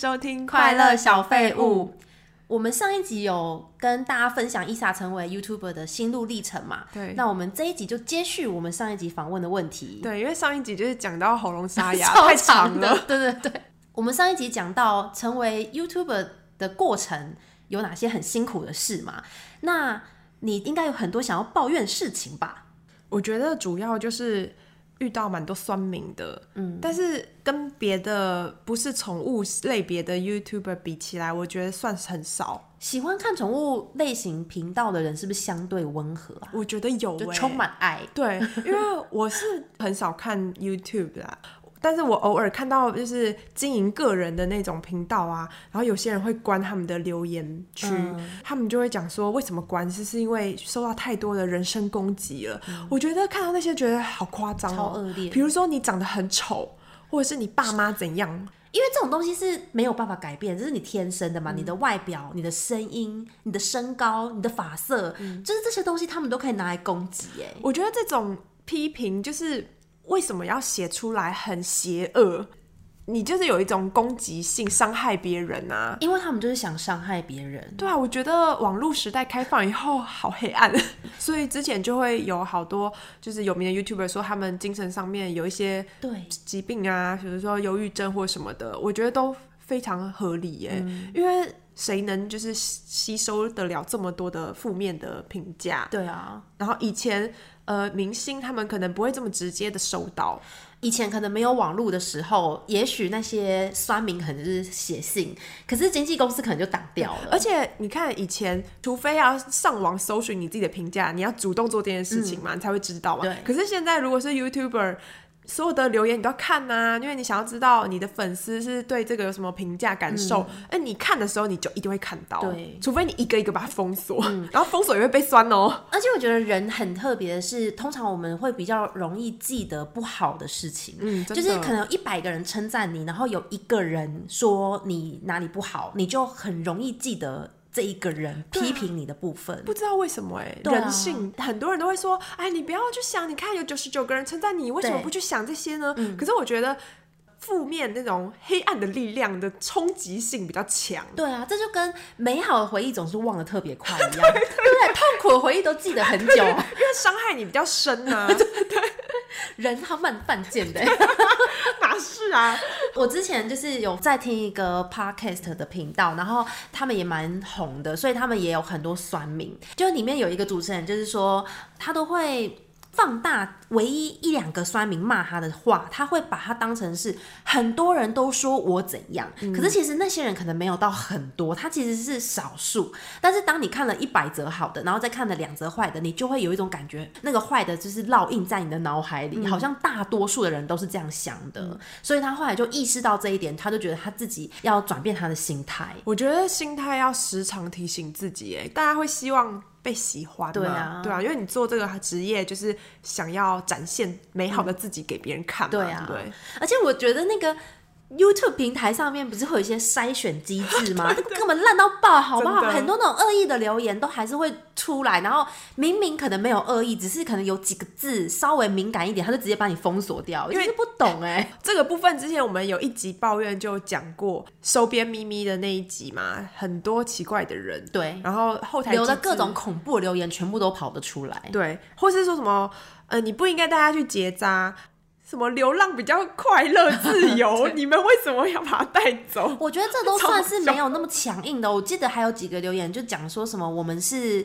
收听快乐小废物。我们上一集有跟大家分享伊莎成为 YouTuber 的心路历程嘛？对。那我们这一集就接续我们上一集访问的问题。对，因为上一集就是讲到喉咙沙哑，太长了。对对对。我们上一集讲到成为 YouTuber 的过程有哪些很辛苦的事嘛？那你应该有很多想要抱怨的事情吧？我觉得主要就是。遇到蛮多酸民的，嗯，但是跟别的不是宠物类别的 YouTuber 比起来，我觉得算是很少。喜欢看宠物类型频道的人是不是相对温和啊？我觉得有、欸，就充满爱。对，因为我是很少看 YouTube 啦。但是我偶尔看到就是经营个人的那种频道啊，然后有些人会关他们的留言区，嗯、他们就会讲说为什么关是是因为受到太多的人身攻击了。嗯、我觉得看到那些觉得好夸张、哦，超恶劣。比如说你长得很丑，或者是你爸妈怎样，因为这种东西是没有办法改变，这是你天生的嘛。嗯、你的外表、你的声音、你的身高、你的发色，嗯、就是这些东西他们都可以拿来攻击。哎，我觉得这种批评就是。为什么要写出来很邪恶？你就是有一种攻击性，伤害别人啊！因为他们就是想伤害别人。对啊，我觉得网络时代开放以后好黑暗，所以之前就会有好多就是有名的 YouTuber 说他们精神上面有一些对疾病啊，比如说忧郁症或什么的，我觉得都非常合理耶。嗯、因为谁能就是吸收得了这么多的负面的评价？对啊，然后以前。呃，明星他们可能不会这么直接的收到，以前可能没有网络的时候，也许那些酸民可能就是写信，可是经纪公司可能就挡掉了。而且你看以前，除非要上网搜寻你自己的评价，你要主动做这件事情嘛，嗯、你才会知道嘛。对。可是现在如果是 YouTuber。所有的留言你都要看呐、啊，因为你想要知道你的粉丝是对这个有什么评价感受。哎、嗯，你看的时候你就一定会看到，对，除非你一个一个把它封锁，嗯、然后封锁也会被酸哦。而且我觉得人很特别的是，通常我们会比较容易记得不好的事情，嗯，就是可能有一百个人称赞你，然后有一个人说你哪里不好，你就很容易记得。这一个人批评你的部分，啊、不知道为什么哎、欸，啊、人性很多人都会说，哎，你不要去想，你看有九十九个人称赞你，为什么不去想这些呢？嗯、可是我觉得负面那种黑暗的力量的冲击性比较强。对啊，这就跟美好的回忆总是忘得特别快一样，对不对，对？痛苦的回忆都记得很久，因为伤害你比较深啊。对。人他蛮犯贱的，哪是啊？我之前就是有在听一个 podcast 的频道，然后他们也蛮红的，所以他们也有很多酸民。就里面有一个主持人，就是说他都会。放大唯一一两个酸民骂他的话，他会把他当成是很多人都说我怎样，嗯、可是其实那些人可能没有到很多，他其实是少数。但是当你看了一百则好的，然后再看了两则坏的，你就会有一种感觉，那个坏的就是烙印在你的脑海里，嗯、好像大多数的人都是这样想的。嗯、所以他后来就意识到这一点，他就觉得他自己要转变他的心态。我觉得心态要时常提醒自己，哎，大家会希望。被喜欢，对啊，对啊，因为你做这个职业就是想要展现美好的自己给别人看嘛，对啊，对。而且我觉得那个。YouTube 平台上面不是会有一些筛选机制吗？这个根本烂到爆，好不好？很多那种恶意的留言都还是会出来，然后明明可能没有恶意，只是可能有几个字稍微敏感一点，他就直接把你封锁掉。因为不懂哎、欸，这个部分之前我们有一集抱怨就讲过，收编咪咪的那一集嘛，很多奇怪的人，对，然后后台留的各种恐怖留言全部都跑得出来，对，或是说什么呃，你不应该带他去结扎。什么流浪比较快乐自由？你们为什么要把它带走？我觉得这都算是没有那么强硬的。我记得还有几个留言就讲说什么我们是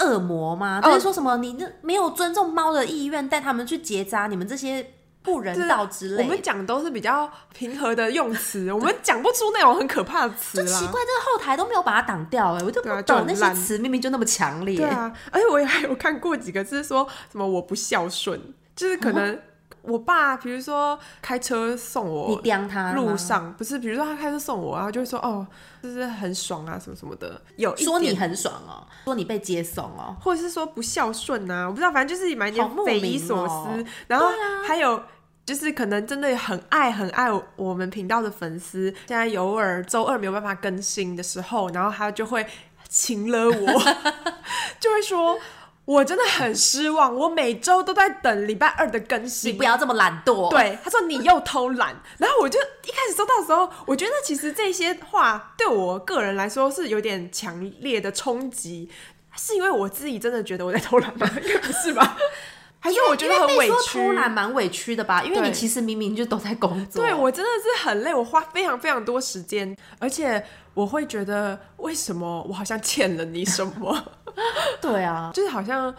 恶魔吗？就、哦、是说什么你那没有尊重猫的意愿带他们去结扎，你们这些不人道之类。我们讲都是比较平和的用词，我们讲不出那种很可怕的词。就奇怪，这个后台都没有把它挡掉，哎，我就不懂那些词明明就那么强烈。对啊，而且我也还有看过几个是说什么我不孝顺，就是可能、嗯。我爸，比如说开车送我，你刁他路上不是，比如说他开车送我，然后就会说哦，就是很爽啊，什么什么的，有说你很爽哦，说你被接送哦，或者是说不孝顺啊，我不知道，反正就是蛮点匪夷所思。哦、然后还有就是可能真的很爱很爱我们频道的粉丝，现在偶尔周二没有办法更新的时候，然后他就会请了我，就会说。我真的很失望，我每周都在等礼拜二的更新。你不要这么懒惰。对，他说你又偷懒，然后我就一开始收到的时候，我觉得其实这些话对我个人来说是有点强烈的冲击，是因为我自己真的觉得我在偷懒吗？应该不是吧？还是我觉得很委屈？偷懒蛮委屈的吧？因为你其实明明就都在工作。对，我真的是很累，我花非常非常多时间，而且我会觉得为什么我好像欠了你什么？对啊，就是好像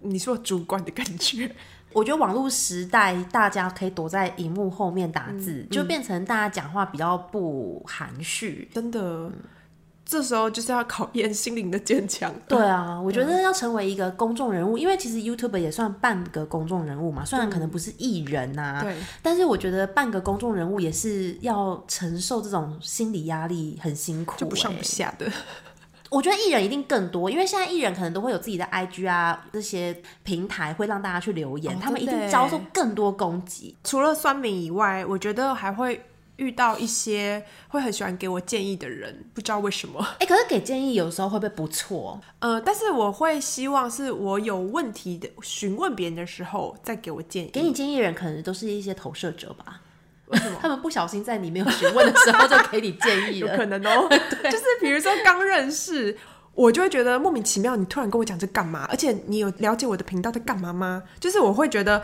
你说主管的感觉。我觉得网络时代，大家可以躲在荧幕后面打字，就变成大家讲话比较不含蓄。真的，嗯、这时候就是要考验心灵的坚强。对啊，我觉得要成为一个公众人物，嗯、因为其实 YouTube 也算半个公众人物嘛，虽然可能不是艺人呐、啊，对，但是我觉得半个公众人物也是要承受这种心理压力，很辛苦、欸，就不上不下的。我觉得艺人一定更多，因为现在艺人可能都会有自己的 IG 啊，这些平台会让大家去留言，哦、他们一定遭受更多攻击。除了酸民以外，我觉得还会遇到一些会很喜欢给我建议的人，不知道为什么。哎、欸，可是给建议有时候会不会不错？呃，但是我会希望是我有问题的询问别人的时候再给我建议。给你建议的人可能都是一些投射者吧。他们不小心在你没有询问的时候就给你建议了，有可能哦。对就是比如说刚认识，我就会觉得莫名其妙，你突然跟我讲这干嘛？而且你有了解我的频道在干嘛吗？就是我会觉得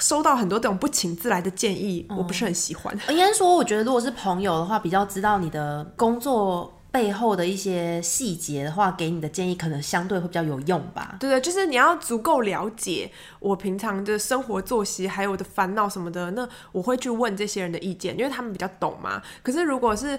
收到很多这种不请自来的建议，嗯、我不是很喜欢。应该说，我觉得如果是朋友的话，比较知道你的工作。背后的一些细节的话，给你的建议可能相对会比较有用吧。对对，就是你要足够了解我平常的生活作息，还有我的烦恼什么的，那我会去问这些人的意见，因为他们比较懂嘛。可是如果是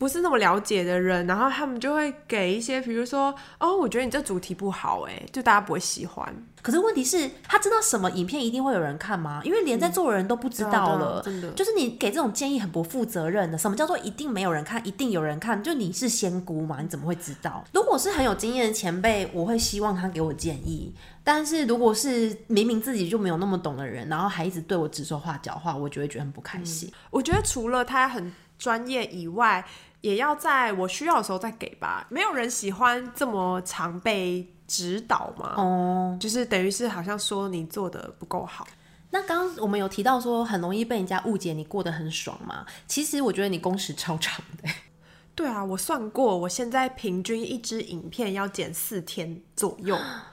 不是那么了解的人，然后他们就会给一些，比如说，哦，我觉得你这主题不好，哎，就大家不会喜欢。可是问题是，他知道什么影片一定会有人看吗？因为连在座的人都不知道了，嗯、真的，就是你给这种建议很不负责任的。什么叫做一定没有人看，一定有人看？就你是仙姑嘛？你怎么会知道？如果是很有经验的前辈，我会希望他给我建议。但是如果是明明自己就没有那么懂的人，然后还一直对我指手画脚的话，我就会觉得很不开心。嗯、我觉得除了他很专业以外，也要在我需要的时候再给吧，没有人喜欢这么常被指导嘛。哦，就是等于是好像说你做的不够好。那刚刚我们有提到说很容易被人家误解，你过得很爽嘛？其实我觉得你工时超长的。对啊，我算过，我现在平均一支影片要剪四天左右。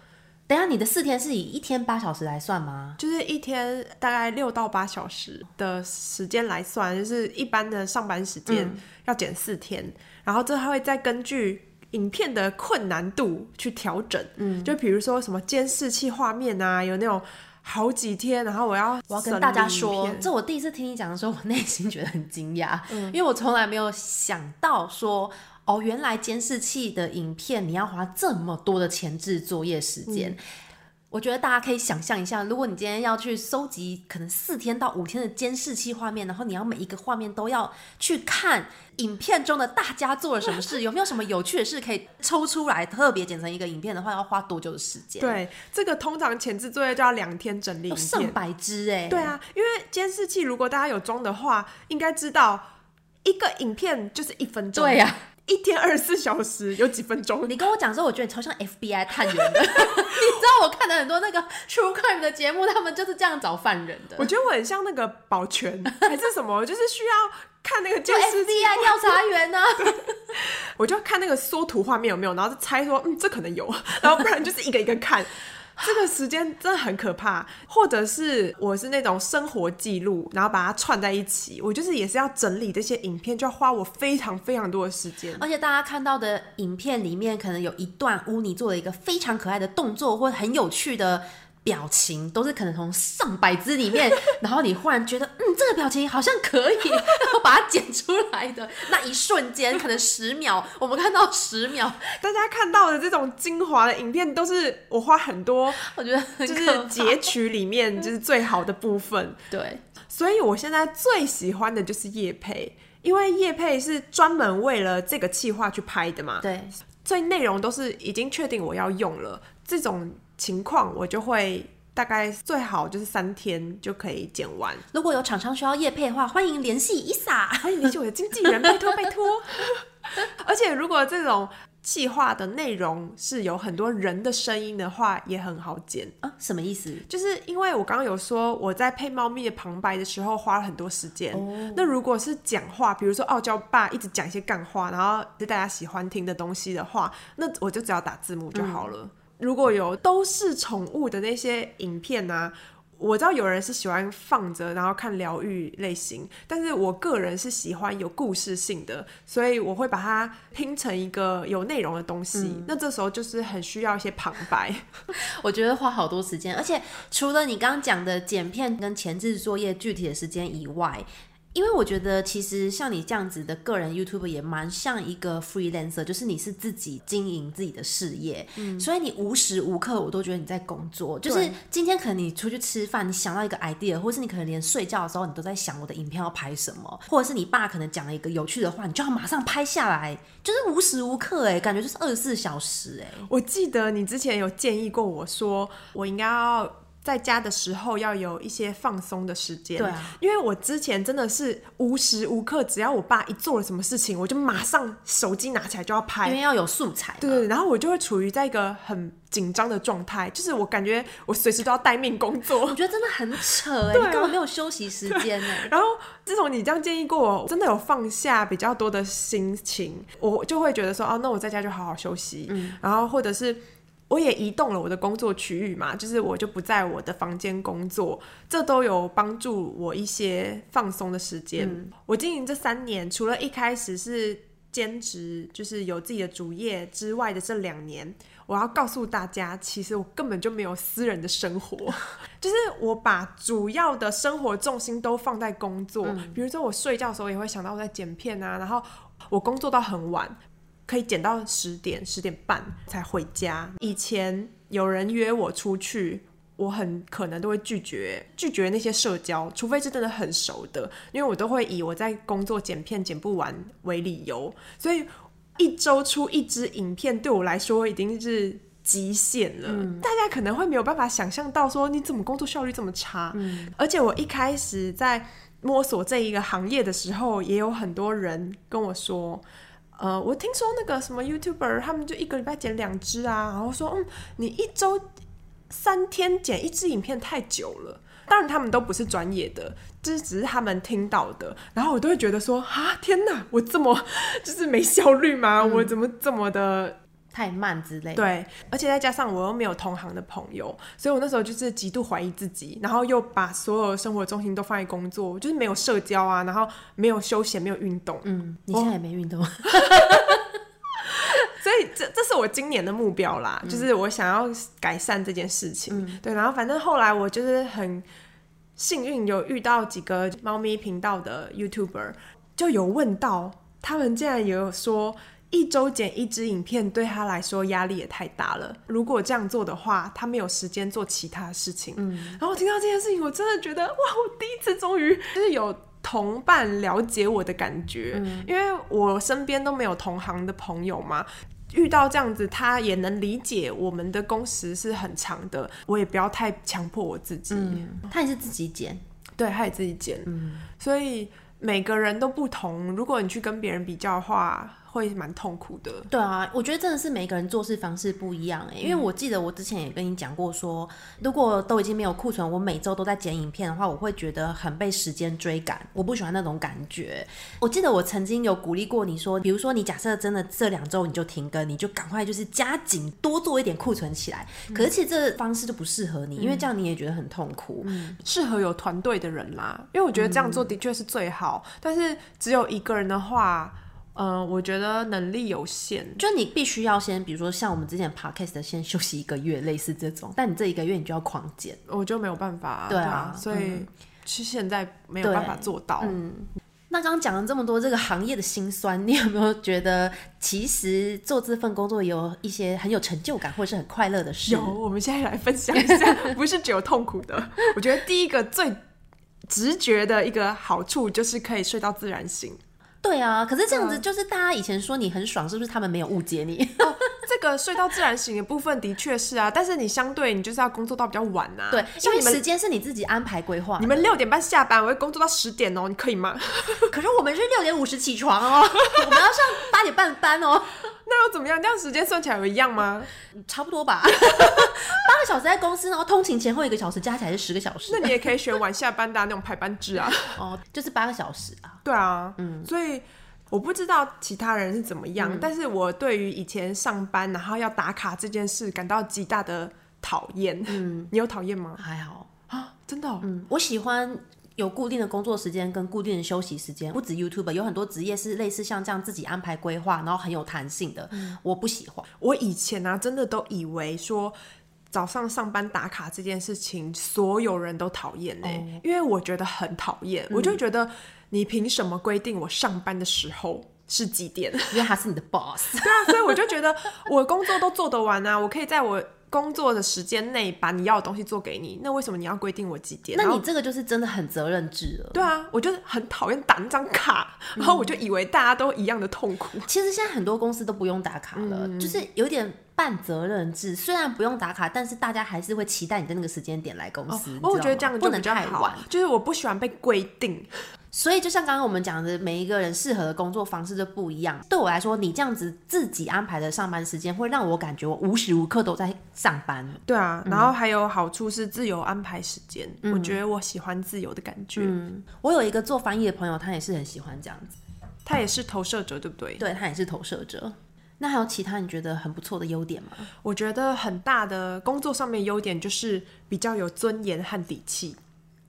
等下，你的四天是以一天八小时来算吗？就是一天大概六到八小时的时间来算，就是一般的上班时间要减四天，嗯、然后这还会再根据影片的困难度去调整。嗯，就比如说什么监视器画面啊，有那种好几天，然后我要我要跟大家说，这我第一次听你讲的时候，我内心觉得很惊讶，嗯、因为我从来没有想到说。哦，原来监视器的影片你要花这么多的前置作业时间，嗯、我觉得大家可以想象一下，如果你今天要去收集可能四天到五天的监视器画面，然后你要每一个画面都要去看影片中的大家做了什么事，有没有什么有趣的事可以抽出来特别剪成一个影片的话，要花多久的时间？对，这个通常前置作业就要两天整理上百支哎。对啊，因为监视器如果大家有装的话，应该知道一个影片就是一分钟。对呀、啊。一天二十四小时有几分钟？你跟我讲之后，我觉得你超像 FBI 探员的。你知道我看了很多那个 True Crime 的节目，他们就是这样找犯人的。我觉得我很像那个保全还是什么，就是需要看那个监视器 FBI 调查员呢、啊。我就看那个缩图画面有没有，然后就猜说，嗯，这可能有，然后不然就是一个一个看。这个时间真的很可怕，或者是我是那种生活记录，然后把它串在一起，我就是也是要整理这些影片，就要花我非常非常多的时间。而且大家看到的影片里面，可能有一段乌尼做了一个非常可爱的动作，或很有趣的。表情都是可能从上百只里面，然后你忽然觉得，嗯，这个表情好像可以，然后把它剪出来的那一瞬间，可能十秒，我们看到十秒，大家看到的这种精华的影片，都是我花很多，我觉得就是截取里面 就是最好的部分。对，所以我现在最喜欢的就是叶佩，因为叶配是专门为了这个企划去拍的嘛。对，所以内容都是已经确定我要用了这种。情况我就会大概最好就是三天就可以剪完。如果有厂商需要业配的话，欢迎联系伊莎，欢迎联系我的经纪人，拜托拜托。而且如果这种计划的内容是有很多人的声音的话，也很好剪啊。什么意思？就是因为我刚刚有说我在配猫咪的旁白的时候花了很多时间。哦。那如果是讲话，比如说傲娇爸一直讲一些干话，然后是大家喜欢听的东西的话，那我就只要打字幕就好了。嗯。如果有都是宠物的那些影片啊。我知道有人是喜欢放着然后看疗愈类型，但是我个人是喜欢有故事性的，所以我会把它拼成一个有内容的东西。嗯。那这时候就是很需要一些旁白，我觉得花好多时间，而且除了你刚刚讲的剪片跟前置作业具体的时间以外。因为我觉得，其实像你这样子的个人 YouTuber 也蛮像一个 freelancer，就是你是自己经营自己的事业，嗯，所以你无时无刻我都觉得你在工作。就是今天可能你出去吃饭，你想到一个 idea，或是你可能连睡觉的时候你都在想我的影片要拍什么，或者是你爸可能讲了一个有趣的话，你就要马上拍下来，就是无时无刻哎，感觉就是二十四小时哎。我记得你之前有建议过我说，我应该要。在家的时候要有一些放松的时间，对啊，因为我之前真的是无时无刻，只要我爸一做了什么事情，我就马上手机拿起来就要拍，因为要有素材。对对，然后我就会处于在一个很紧张的状态，就是我感觉我随时都要待命工作。我觉得真的很扯哎，你根本没有休息时间哎。然后自从你这样建议过我，真的有放下比较多的心情，我就会觉得说，哦，那我在家就好好休息，嗯，然后或者是。我也移动了我的工作区域嘛，就是我就不在我的房间工作，这都有帮助我一些放松的时间。嗯。我经营这三年，除了一开始是兼职，就是有自己的主业之外的这两年，我要告诉大家，其实我根本就没有私人的生活，就是我把主要的生活重心都放在工作。嗯。比如说我睡觉的时候也会想到我在剪片啊，然后我工作到很晚。可以剪到十点、十点半才回家。以前有人约我出去，我很可能都会拒绝，拒绝那些社交，除非是真的很熟的，因为我都会以我在工作剪片剪不完为理由。所以一周出一支影片对我来说已经是极限了。嗯。大家可能会没有办法想象到，说你怎么工作效率这么差？嗯。而且我一开始在摸索这一个行业的时候，也有很多人跟我说。呃，我听说那个什么 YouTuber，他们就一个礼拜剪两支啊，然后说，嗯，你一周三天剪一支影片太久了。当然，他们都不是专业的，这只是他们听到的。然后我都会觉得说，啊，天哪，我这么就是没效率吗？嗯，我怎么这么的？太慢之类的，对，而且再加上我又没有同行的朋友，所以我那时候就是极度怀疑自己，然后又把所有生活重心都放在工作，就是没有社交啊，然后没有休闲，没有运动。嗯，你现在也没运动，所以这这是我今年的目标啦，嗯，就是我想要改善这件事情。嗯，对，然后反正后来我就是很幸运有遇到几个猫咪频道的 YouTuber，就有问到他们竟然也有说。一周剪一支影片对他来说压力也太大了。如果这样做的话，他没有时间做其他事情。嗯，然后我听到这件事情，我真的觉得哇，我第一次终于就是有同伴了解我的感觉。嗯，因为我身边都没有同行的朋友嘛，遇到这样子，他也能理解我们的工时是很长的。我也不要太强迫我自己。嗯，他也是自己剪，对，他也自己剪。嗯，所以每个人都不同。如果你去跟别人比较的话，会蛮痛苦的。对啊，我觉得真的是每个人做事方式不一样哎、欸。因为我记得我之前也跟你讲过说，说如果都已经没有库存，我每周都在剪影片的话，我会觉得很被时间追赶，我不喜欢那种感觉。我记得我曾经有鼓励过你说，比如说你假设真的这两周你就停更，你就赶快就是加紧多做一点库存起来。可是其实这方式就不适合你，因为这样你也觉得很痛苦。嗯，适合有团队的人啦，因为我觉得这样做的确是最好。嗯，但是只有一个人的话。嗯、呃，我觉得能力有限，就你必须要先，比如说像我们之前 podcast 先休息一个月，类似这种。但你这一个月你就要狂减，我就没有办法、啊。对啊，所以其实现在没有办法做到。嗯，那刚刚讲了这么多这个行业的辛酸，你有没有觉得其实做这份工作有一些很有成就感或者是很快乐的事？有，我们现在来分享一下，不是只有痛苦的。我觉得第一个最直觉的一个好处就是可以睡到自然醒。对啊，可是这样子就是大家以前说你很爽，是不是他们没有误解你？哦，这个睡到自然醒的部分的确是啊，但是你相对你就是要工作到比较晚呐、啊。对，因为时间是你自己安排规划。你们六点半下班，我会工作到十点哦，你可以吗？可是我们是六点五十起床哦，我们要上八点半班哦。那那又怎么样？这样时间算起来有一样吗？差不多吧。八个小时在公司，然后通勤前后一个小时，加起来是十个小时。那你也可以选晚下班的那种排班制啊。哦，就是八个小时啊。对啊，嗯，所以我不知道其他人是怎么样，嗯、但是我对于以前上班然后要打卡这件事感到极大的讨厌。嗯，你有讨厌吗？还好啊，真的、哦。嗯，我喜欢。有固定的工作时间跟固定的休息时间，不止 YouTube，有很多职业是类似像这样自己安排规划，然后很有弹性的。嗯，我不喜欢。我以前呢、啊，真的都以为说早上上班打卡这件事情，所有人都讨厌呢，因为我觉得很讨厌。嗯、我就觉得你凭什么规定我上班的时候是几点？因为他是你的 boss。对啊，所以我就觉得我工作都做得完啊，我可以在我。工作的时间内把你要的东西做给你，那为什么你要规定我几点？那你这个就是真的很责任制了。对啊，我就很讨厌打那张卡，嗯，然后我就以为大家都一样的痛苦。其实现在很多公司都不用打卡了，嗯，就是有点半责任制。虽然不用打卡，但是大家还是会期待你的那个时间点来公司。哦，我觉得这样不能太晚。就是我不喜欢被规定。所以，就像刚刚我们讲的，每一个人适合的工作方式就不一样。对我来说，你这样子自己安排的上班时间，会让我感觉我无时无刻都在上班。对啊，然后还有好处是自由安排时间。嗯，我觉得我喜欢自由的感觉。嗯，我有一个做翻译的朋友，他也是很喜欢这样子。他也是投射者，对不对？对，他也是投射者。那还有其他你觉得很不错的优点吗？我觉得很大的工作上面优点就是比较有尊严和底气。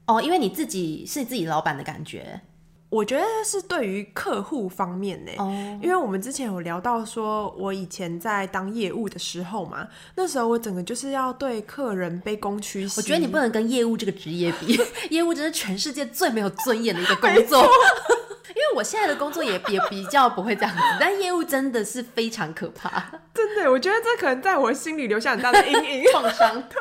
哦，因为你自己是自己老板的感觉，我觉得是对于客户方面呢。哦，因为我们之前有聊到说，我以前在当业务的时候嘛，那时候我整个就是要对客人卑躬屈膝。我觉得你不能跟业务这个职业比，业务真是全世界最没有尊严的一个工作。因为我现在的工作也也比较不会这样子，但业务真的是非常可怕。真的，我觉得这可能在我心里留下很大的阴影 创伤。对，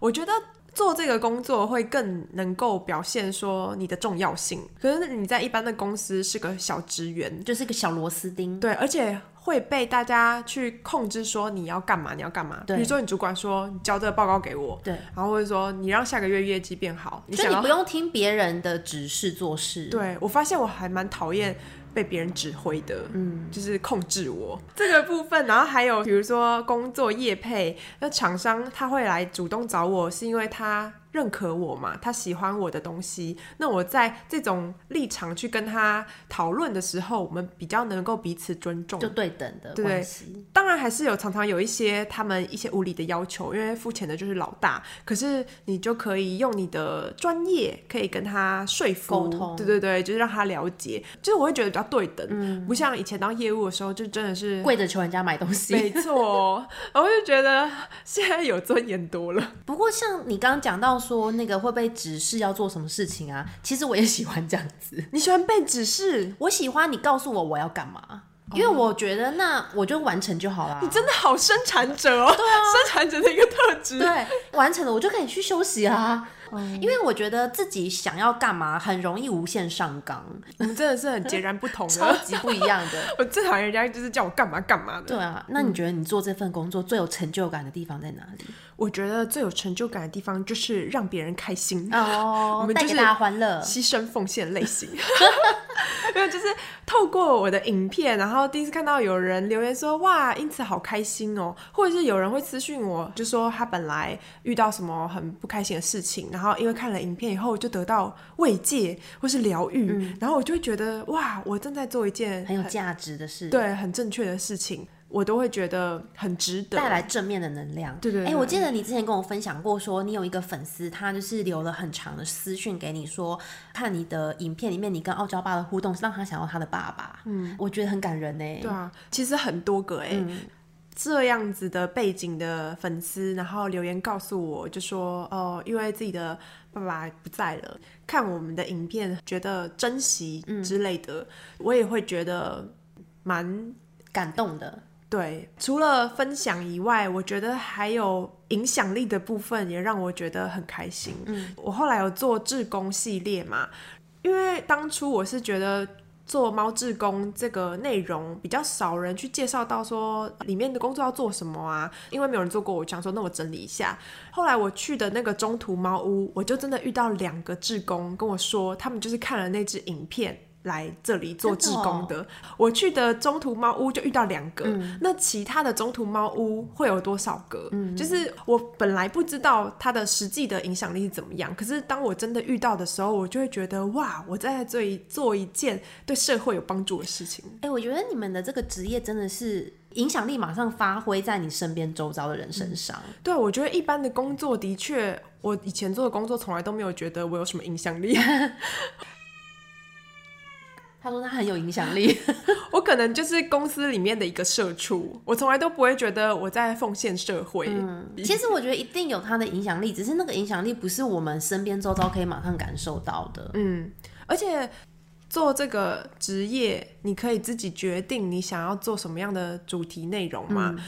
我觉得。做这个工作会更能够表现说你的重要性，可是你在一般的公司是个小职员，就是个小螺丝钉，对，而且会被大家去控制说你要干嘛，你要干嘛。对，比如说你主管说你交这个报告给我，对，然后或者说你让下个月业绩变好，你想你不用听别人的指示做事。对，我发现我还蛮讨厌。被别人指挥的，嗯，就是控制我这个部分。然后还有比如说工作业配，那厂商他会来主动找我，是因为他。认可我嘛？他喜欢我的东西，那我在这种立场去跟他讨论的时候，我们比较能够彼此尊重，就对等的关系。当然还是有常常有一些他们一些无理的要求，因为付钱的就是老大。可是你就可以用你的专业，可以跟他说服沟通，对对对，就是让他了解。就是我会觉得比较对等，嗯，不像以前当业务的时候，就真的是跪着求人家买东西。没错，我就觉得现在有尊严多了。不过像你刚刚讲到。说那个会被指示要做什么事情啊？其实我也喜欢这样子。你喜欢被指示？我喜欢你告诉我我要干嘛，因为我觉得那我就完成就好了。你真的好生产者哦！对啊，生产者的一个特质。对，完成了我就可以去休息啊。因为我觉得自己想要干嘛，很容易无限上纲。我们真的是很截然不同的，超级不一样的。我最讨厌人家就是叫我干嘛干嘛的。对啊，那你觉得你做这份工作最有成就感的地方在哪里？我觉得最有成就感的地方就是让别人开心哦，我们带给大家欢乐、牺牲奉献类型。没有，就是透过我的影片，然后第一次看到有人留言说哇，因此好开心哦，或者是有人会私讯我，就说他本来遇到什么很不开心的事情，然后因为看了影片以后就得到慰藉或是疗愈，嗯，然后我就会觉得哇，我正在做一件很，很有价值的事，对，很正确的事情。我都会觉得很值得，带来正面的能量。对对，对，哎、欸，我记得你之前跟我分享过，说你有一个粉丝，他就是留了很长的私讯给你说，看你的影片里面，你跟傲娇爸的互动，让他想要他的爸爸。嗯，我觉得很感人呢。对啊，其实很多个哎、嗯，这样子的背景的粉丝，然后留言告诉我，就说哦、呃，因为自己的爸爸不在了，看我们的影片觉得珍惜之类的，嗯、我也会觉得蛮感动的。对，除了分享以外，我觉得还有影响力的部分也让我觉得很开心。嗯，我后来有做志工系列嘛，因为当初我是觉得做猫志工这个内容比较少人去介绍到说里面的工作要做什么啊，因为没有人做过，我想说那我整理一下。后来我去的那个中途猫屋，我就真的遇到两个志工跟我说，他们就是看了那支影片。来这里做志工的。的哦、我去的中途猫屋就遇到两个，嗯、那其他的中途猫屋会有多少个？嗯，就是我本来不知道它的实际的影响力是怎么样，可是当我真的遇到的时候，我就会觉得哇，我在这里做一件对社会有帮助的事情。哎、欸，我觉得你们的这个职业真的是影响力马上发挥在你身边周遭的人身上。嗯、对，我觉得一般的工作的确，我以前做的工作从来都没有觉得我有什么影响力。他说他很有影响力，我可能就是公司里面的一个社畜，我从来都不会觉得我在奉献社会。嗯，其实我觉得一定有他的影响力，只是那个影响力不是我们身边周遭可以马上感受到的。嗯，而且做这个职业，你可以自己决定你想要做什么样的主题内容嘛，嗯、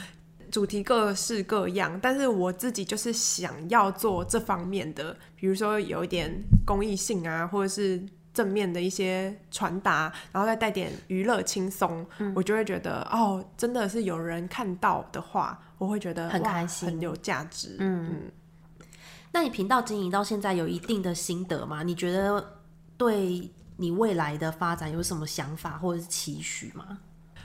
主题各式各样，但是我自己就是想要做这方面的，比如说有一点公益性啊，或者是。正面的一些传达，然后再带点娱乐轻松，嗯、我就会觉得哦，真的是有人看到的话，我会觉得很开心，很有价值。嗯，嗯，那你频道经营到现在有一定的心得吗？你觉得对你未来的发展有什么想法或者是期许吗？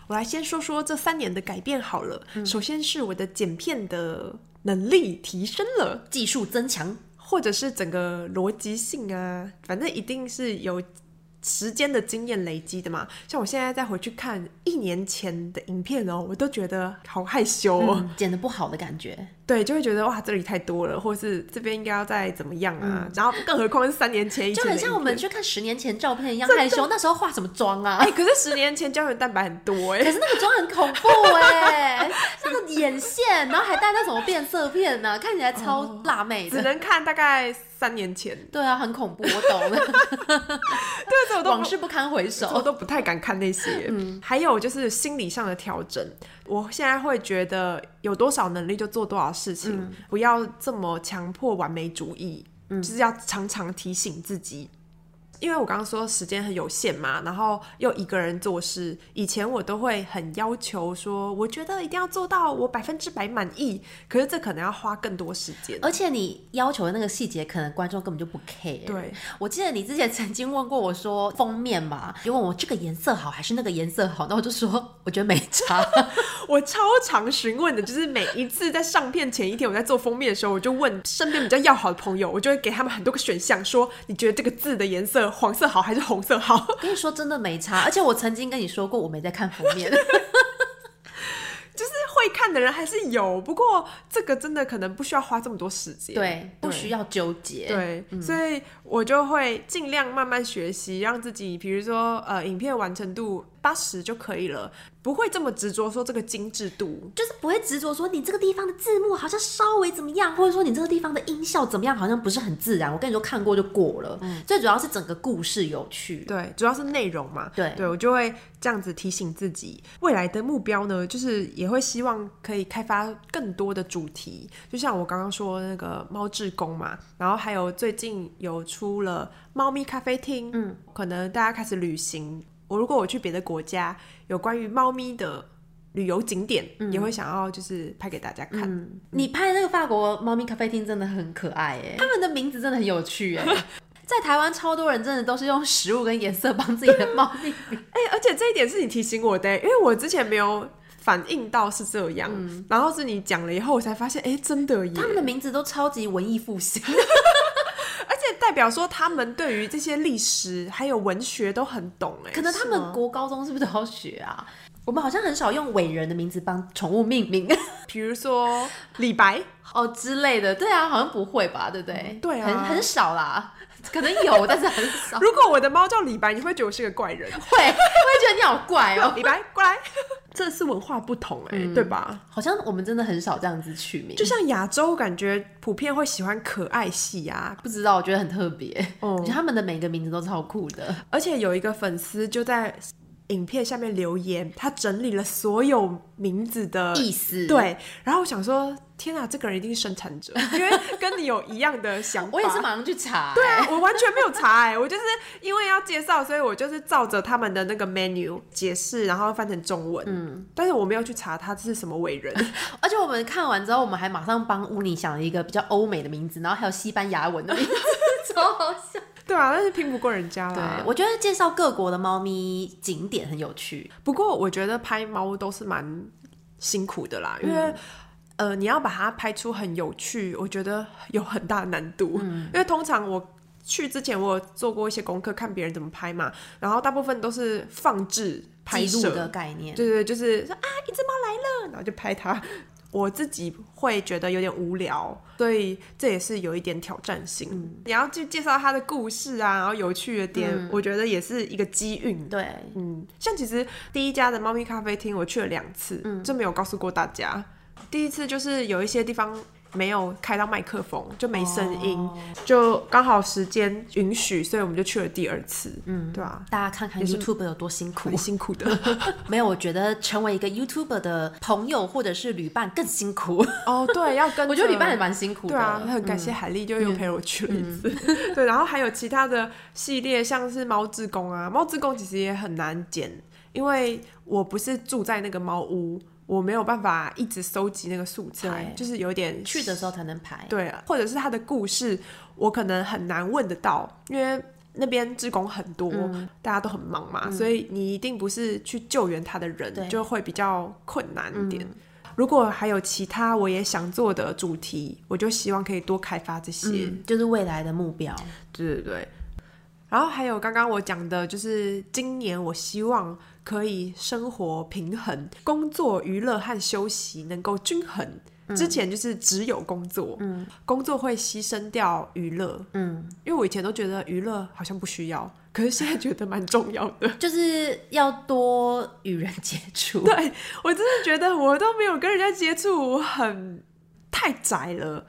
我来先说说这三年的改变好了。嗯、首先是我的剪片的能力提升了，技术增强。或者是整个逻辑性啊，反正一定是有时间的经验累积的嘛。像我现在再回去看一年前的影片哦，我都觉得好害羞哦，剪的不好的感觉。对，就会觉得哇，这里太多了，或是这边应该要再怎么样啊？嗯、然后更何况是三年前，就很像我们去看十年前照片一样害羞。的那时候化什么妆啊？哎、欸，可是十年前胶原蛋白很多哎、欸，可是那个妆很恐怖哎、欸，那个眼线，然后还戴那什么变色片呢、啊，看起来超辣妹的。只能看大概三年前。对啊，很恐怖，我懂了。对，这我都往事不堪回首，我都不太敢看那些。嗯，还有就是心理上的调整。我现在会觉得有多少能力就做多少事情，嗯、不要这么强迫完美主义，嗯、就是要常常提醒自己。因为我刚刚说时间很有限嘛，然后又一个人做事，以前我都会很要求说，我觉得一定要做到我百分之百满意，可是这可能要花更多时间，而且你要求的那个细节，可能观众根本就不 care。对，我记得你之前曾经问过我说封面嘛，就问我这个颜色好还是那个颜色好，那我就说我觉得没差。我超常询问的，就是每一次在上片前一天，我在做封面的时候，我就问身边比较要好的朋友，我就会给他们很多个选项，说你觉得这个字的颜色。黄色好还是红色好？跟你说真的没差，而且我曾经跟你说过，我没在看封面。就是会看的人还是有，不过这个真的可能不需要花这么多时间，对，不需要纠结，对，嗯、所以我就会尽量慢慢学习，让自己，比如说呃，影片完成度八十就可以了。不会这么执着说这个精致度，就是不会执着说你这个地方的字幕好像稍微怎么样，或者说你这个地方的音效怎么样，好像不是很自然。我跟你说看过就过了，嗯，最主要是整个故事有趣，对，主要是内容嘛，对，对我就会这样子提醒自己，未来的目标呢，就是也会希望可以开发更多的主题，就像我刚刚说那个猫志工嘛，然后还有最近有出了猫咪咖啡厅，嗯，可能大家开始旅行。我如果我去别的国家，有关于猫咪的旅游景点，嗯、也会想要就是拍给大家看。你拍那个法国猫咪咖啡厅真的很可爱哎，他们的名字真的很有趣哎，在台湾超多人真的都是用食物跟颜色帮自己的猫咪。哎、欸，而且这一点是你提醒我的，因为我之前没有反应到是这样，嗯、然后是你讲了以后，我才发现，哎、欸，真的耶，他们的名字都超级文艺复兴。代表说他们对于这些历史还有文学都很懂哎，可能他们国高中是不是都要学啊？我们好像很少用伟人的名字帮宠物命名，比如说 李白哦之类的。对啊，好像不会吧？对不对？嗯、对啊，很很少啦，可能有，但是很少。如果我的猫叫李白，你会觉得我是个怪人？会，我 会觉得你好怪哦。李白，过来。这是文化不同哎、欸，嗯、对吧？好像我们真的很少这样子取名，就像亚洲感觉普遍会喜欢可爱系啊，不知道我觉得很特别，哦、嗯，他们的每个名字都超酷的，而且有一个粉丝就在影片下面留言，他整理了所有名字的意思，对，然后我想说。天啊，这个人一定是生产者，因为跟你有一样的想法。我也是马上去查、欸。对啊，我完全没有查哎、欸，我就是因为要介绍，所以我就是照着他们的那个 menu 解释，然后翻成中文。嗯，但是我没有去查他是什么伟人。而且我们看完之后，我们还马上帮乌尼想了一个比较欧美的名字，然后还有西班牙文的名字，超好笑。对啊，但是拼不过人家啦。对，我觉得介绍各国的猫咪景点很有趣。不过我觉得拍猫都是蛮辛苦的啦，因为、嗯、呃，你要把它拍出很有趣，我觉得有很大难度。嗯、因为通常我去之前，我有做过一些功课，看别人怎么拍嘛，然后大部分都是放置拍摄的概念。对对，就是说啊，一只猫来了，然后就拍它。我自己会觉得有点无聊，所以这也是有一点挑战性。嗯、你要去介绍它的故事啊，然后有趣的点，嗯、我觉得也是一个机运。对，嗯，像其实第一家的猫咪咖啡厅，我去了两次，嗯，就没有告诉过大家。第一次就是有一些地方。没有开到麦克风，就没声音，oh. 就刚好时间允许，所以我们就去了第二次。嗯，对啊，大家看看 YouTuber 有多辛苦，很辛苦的。没有，我觉得成为一个 YouTuber 的朋友或者是旅伴更辛苦。哦，对，要跟 我觉得旅伴也蛮辛苦的。对啊，很感谢海丽，就又陪我去了一次。嗯、对，然后还有其他的系列，像是猫志工啊，猫志工其实也很难剪，因为我不是住在那个猫屋。我没有办法一直收集那个素材，就是有点去的时候才能排。对，或者是他的故事，我可能很难问得到，因为那边职工很多，嗯、大家都很忙嘛，嗯、所以你一定不是去救援他的人，就会比较困难一点。嗯、如果还有其他我也想做的主题，我就希望可以多开发这些，嗯、就是未来的目标。对对对。然后还有刚刚我讲的，就是今年我希望。可以生活平衡，工作、娱乐和休息能够均衡。嗯、之前就是只有工作，嗯、工作会牺牲掉娱乐，嗯，因为我以前都觉得娱乐好像不需要，可是现在觉得蛮重要的，就是要多与人接触。对，我真的觉得我都没有跟人家接触，我很太宅了。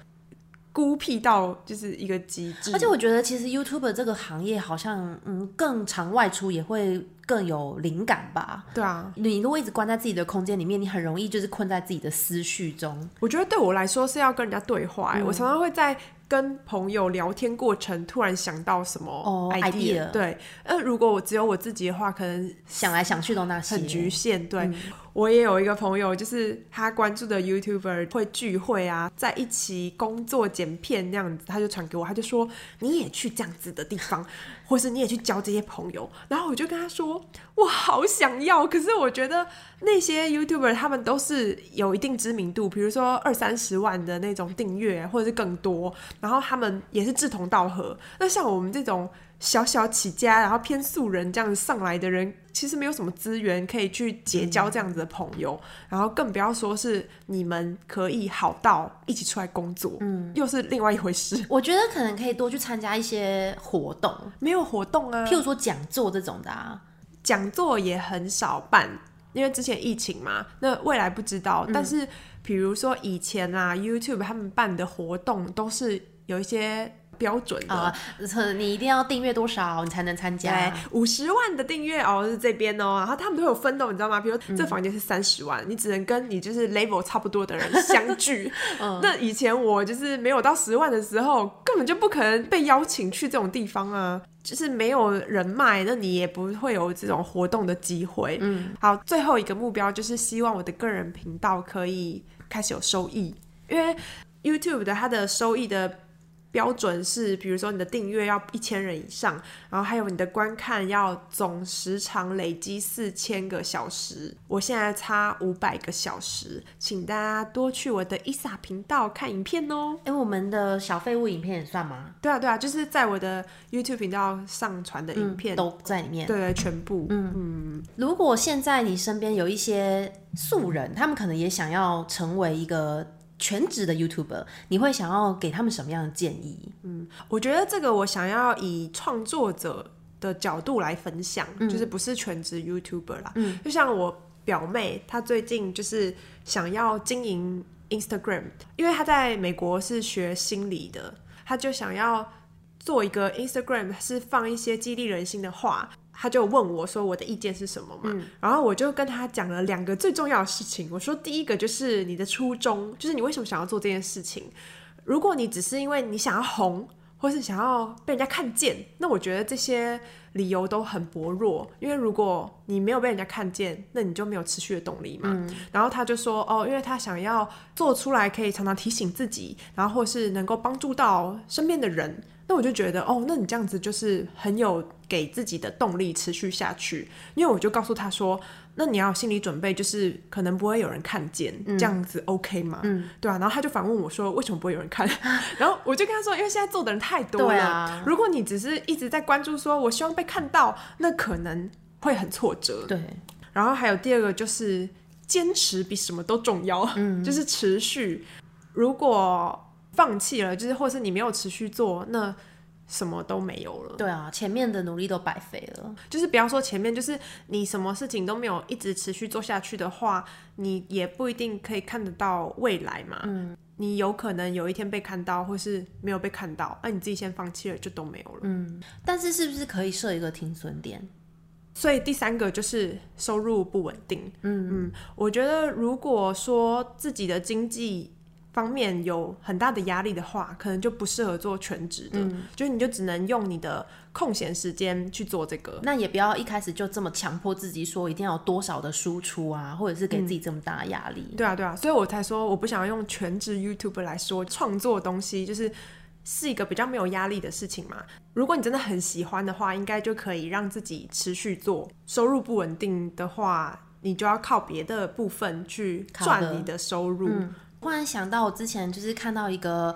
孤僻到就是一个极致，而且我觉得其实 YouTuber 这个行业好像嗯更常外出也会更有灵感吧？对啊，你如果一直关在自己的空间里面，你很容易就是困在自己的思绪中。我觉得对我来说是要跟人家对话，嗯、我常常会在跟朋友聊天过程突然想到什么 idea，、哦、对，呃，如果我只有我自己的话，可能想来想去都那些。很局限，对。嗯我也有一个朋友，就是他关注的 YouTuber 会聚会啊，在一起工作剪片那样子，他就传给我，他就说你也去这样子的地方，或是你也去交这些朋友。然后我就跟他说，我好想要，可是我觉得那些 YouTuber 他们都是有一定知名度，比如说二三十万的那种订阅，或者是更多，然后他们也是志同道合。那像我们这种。小小起家，然后偏素人这样子上来的人，其实没有什么资源可以去结交这样子的朋友，嗯、然后更不要说是你们可以好到一起出来工作，嗯，又是另外一回事。我觉得可能可以多去参加一些活动，没有活动啊，譬如说讲座这种的啊，讲座也很少办，因为之前疫情嘛，那未来不知道。嗯、但是比如说以前啊，YouTube 他们办的活动都是有一些。标准的，呃，你一定要订阅多少，你才能参加？五十万的订阅哦，是这边哦，然后他们都有分的，你知道吗？比如说这房间是三十万，嗯、你只能跟你就是 level 差不多的人相聚。嗯、那以前我就是没有到十万的时候，根本就不可能被邀请去这种地方啊，就是没有人脉，那你也不会有这种活动的机会。嗯，好，最后一个目标就是希望我的个人频道可以开始有收益，因为 YouTube 的它的收益的。标准是，比如说你的订阅要一千人以上，然后还有你的观看要总时长累积四千个小时。我现在差五百个小时，请大家多去我的 ISA 频道看影片哦。哎，我们的小废物影片也算吗？对啊，对啊，就是在我的 YouTube 频道上传的影片、嗯、都在里面。对对，全部。嗯嗯。如果现在你身边有一些素人，他们可能也想要成为一个。全职的 YouTuber，你会想要给他们什么样的建议？嗯，我觉得这个我想要以创作者的角度来分享，嗯、就是不是全职 YouTuber 啦。嗯，就像我表妹，她最近就是想要经营 Instagram，因为她在美国是学心理的，她就想要做一个 Instagram，是放一些激励人心的话。他就问我说：“我的意见是什么嘛？”嗯、然后我就跟他讲了两个最重要的事情。我说：“第一个就是你的初衷，就是你为什么想要做这件事情。如果你只是因为你想要红，或是想要被人家看见，那我觉得这些理由都很薄弱，因为如果你没有被人家看见，那你就没有持续的动力嘛。嗯、然后他就说，哦，因为他想要做出来，可以常常提醒自己，然后或是能够帮助到身边的人。那我就觉得，哦，那你这样子就是很有给自己的动力持续下去。因为我就告诉他说，那你要有心理准备，就是可能不会有人看见，嗯、这样子 OK 吗？嗯，对啊。然后他就反问我说，为什么不会有人看？然后我就跟他说，因为现在做的人太多了。如果你只是一直在关注说，我希望被看到，那可能会很挫折。对。然后还有第二个就是坚持比什么都重要，嗯，就是持续。如果放弃了，就是或是你没有持续做，那什么都没有了。对啊，前面的努力都白费了。就是不要说前面，就是你什么事情都没有一直持续做下去的话，你也不一定可以看得到未来嘛。嗯，你有可能有一天被看到，或是没有被看到，那你自己先放弃了，就都没有了。嗯，但是是不是可以设一个停损点？所以第三个就是收入不稳定。嗯嗯，我觉得如果说自己的经济方面有很大的压力的话，可能就不适合做全职的，嗯、就是你就只能用你的空闲时间去做这个。那也不要一开始就这么强迫自己说一定要有多少的输出啊，或者是给自己这么大的压力。嗯。对啊，对啊，所以我才说我不想要用全职 YouTuber 来说创作东西，就是是一个比较没有压力的事情嘛。如果你真的很喜欢的话，应该就可以让自己持续做。收入不稳定的话，你就要靠别的部分去赚你的收入。忽然想到，我之前就是看到一个。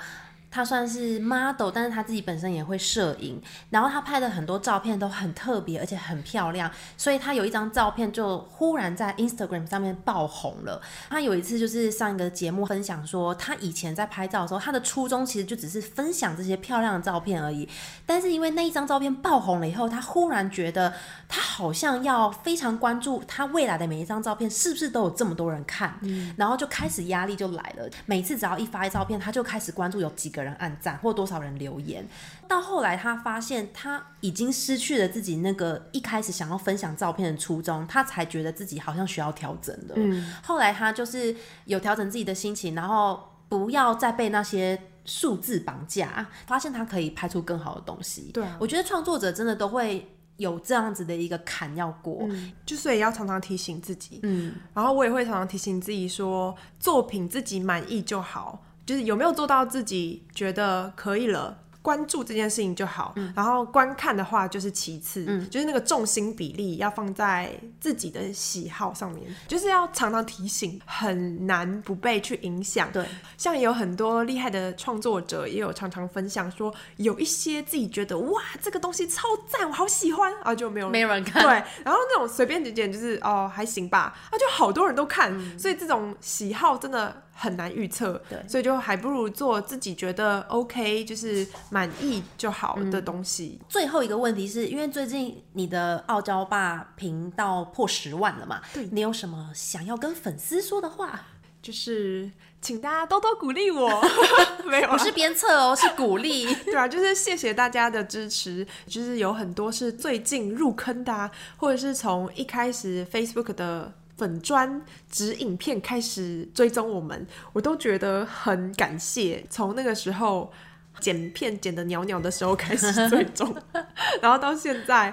他算是 model，但是他自己本身也会摄影，然后他拍的很多照片都很特别，而且很漂亮，所以他有一张照片就忽然在 Instagram 上面爆红了。他有一次就是上一个节目分享说，他以前在拍照的时候，他的初衷其实就只是分享这些漂亮的照片而已，但是因为那一张照片爆红了以后，他忽然觉得他好像要非常关注他未来的每一张照片是不是都有这么多人看，嗯，然后就开始压力就来了，每次只要一发一照片，他就开始关注有几个人按赞或多少人留言，到后来他发现他已经失去了自己那个一开始想要分享照片的初衷，他才觉得自己好像需要调整的。嗯，后来他就是有调整自己的心情，然后不要再被那些数字绑架，发现他可以拍出更好的东西。对啊，我觉得创作者真的都会有这样子的一个坎要过，嗯，就所以要常常提醒自己。嗯，然后我也会常常提醒自己说，作品自己满意就好。就是有没有做到自己觉得可以了。关注这件事情就好，嗯、然后观看的话就是其次，嗯、就是那个重心比例要放在自己的喜好上面，就是要常常提醒，很难不被去影响。对，像有很多厉害的创作者也有常常分享说，有一些自己觉得哇这个东西超赞，我好喜欢啊，就没有没有人看。对，然后那种随便点点就是哦还行吧，啊就好多人都看，嗯、所以这种喜好真的很难预测。对，所以就还不如做自己觉得 OK，就是。满意就好的东西。嗯、最后一个问题是因为最近你的傲娇爸频道破十万了嘛？对，你有什么想要跟粉丝说的话？就是请大家多多鼓励我，没有啦，不是鞭策哦，是鼓励。对啊，就是谢谢大家的支持。就是有很多是最近入坑的啊，或者是从一开始 Facebook 的粉砖指影片开始追踪我们，我都觉得很感谢。从那个时候。剪片剪的袅袅的时候开始追踪，然后到现在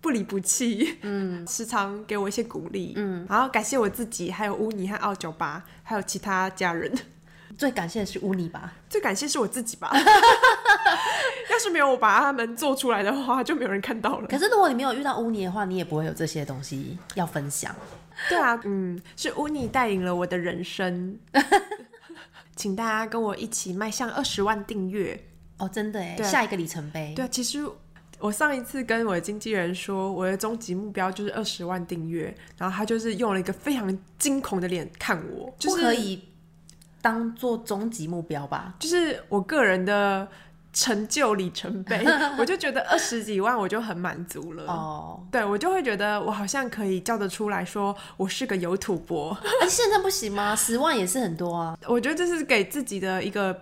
不离不弃，嗯，时常给我一些鼓励，嗯，然后感谢我自己，还有乌尼和奥酒吧，还有其他家人。最感谢的是乌尼吧，最感谢是我自己吧。要是没有我把他们做出来的话，就没有人看到了。可是如果你没有遇到乌尼的话，你也不会有这些东西要分享。对啊，嗯，是乌尼带领了我的人生。请大家跟我一起迈向二十万订阅哦！真的哎，对下一个里程碑。对，其实我上一次跟我的经纪人说，我的终极目标就是二十万订阅，然后他就是用了一个非常惊恐的脸看我，就是不可以当做终极目标吧？就是我个人的。成就里程碑，我就觉得二十几万我就很满足了。哦，对，我就会觉得我好像可以叫得出来说我是个有土博。哎，现在不行吗？十万也是很多啊。我觉得这是给自己的一个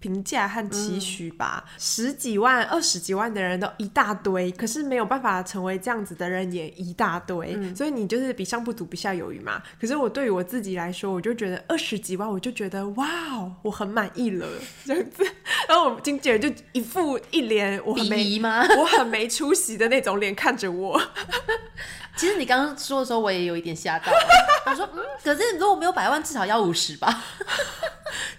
评价和期许吧。嗯、十几万、二十几万的人都一大堆，可是没有办法成为这样子的人也一大堆，嗯、所以你就是比上不足，比下有余嘛。可是我对于我自己来说，我就觉得二十几万，我就觉得哇，我很满意了 这样子。然后我们经纪人就一副一脸我很没吗？我很没出息的那种脸看着我。其实你刚刚说的时候，我也有一点吓到。我说，嗯，可是如果没有百万，至少要五十吧。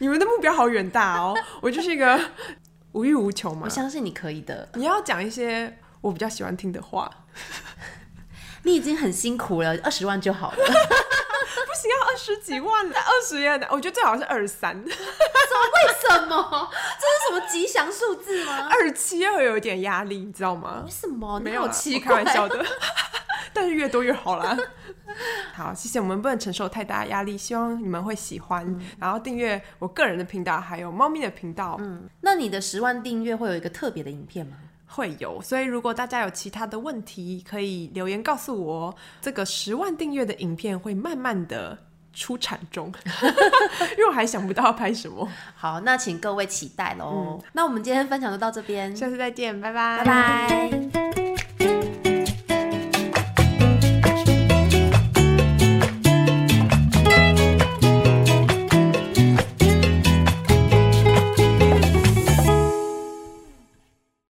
你们的目标好远大哦！我就是一个无欲无求嘛。我相信你可以的。你要讲一些我比较喜欢听的话。你已经很辛苦了，二十万就好了。不行，要二十几万，二十也我觉得最好是二十三。说为什么？这是什么吉祥数字吗？二七二有一点压力，你知道吗？为什么？没有，七开玩笑的。但是越多越好啦。好，谢谢。我们不能承受太大压力，希望你们会喜欢。嗯、然后订阅我个人的频道，还有猫咪的频道。嗯，那你的十万订阅会有一个特别的影片吗？会有。所以如果大家有其他的问题，可以留言告诉我。这个十万订阅的影片会慢慢的出产中，因为我还想不到要拍什么。好，那请各位期待喽。嗯、那我们今天分享就到这边，下次再见，拜拜，拜拜。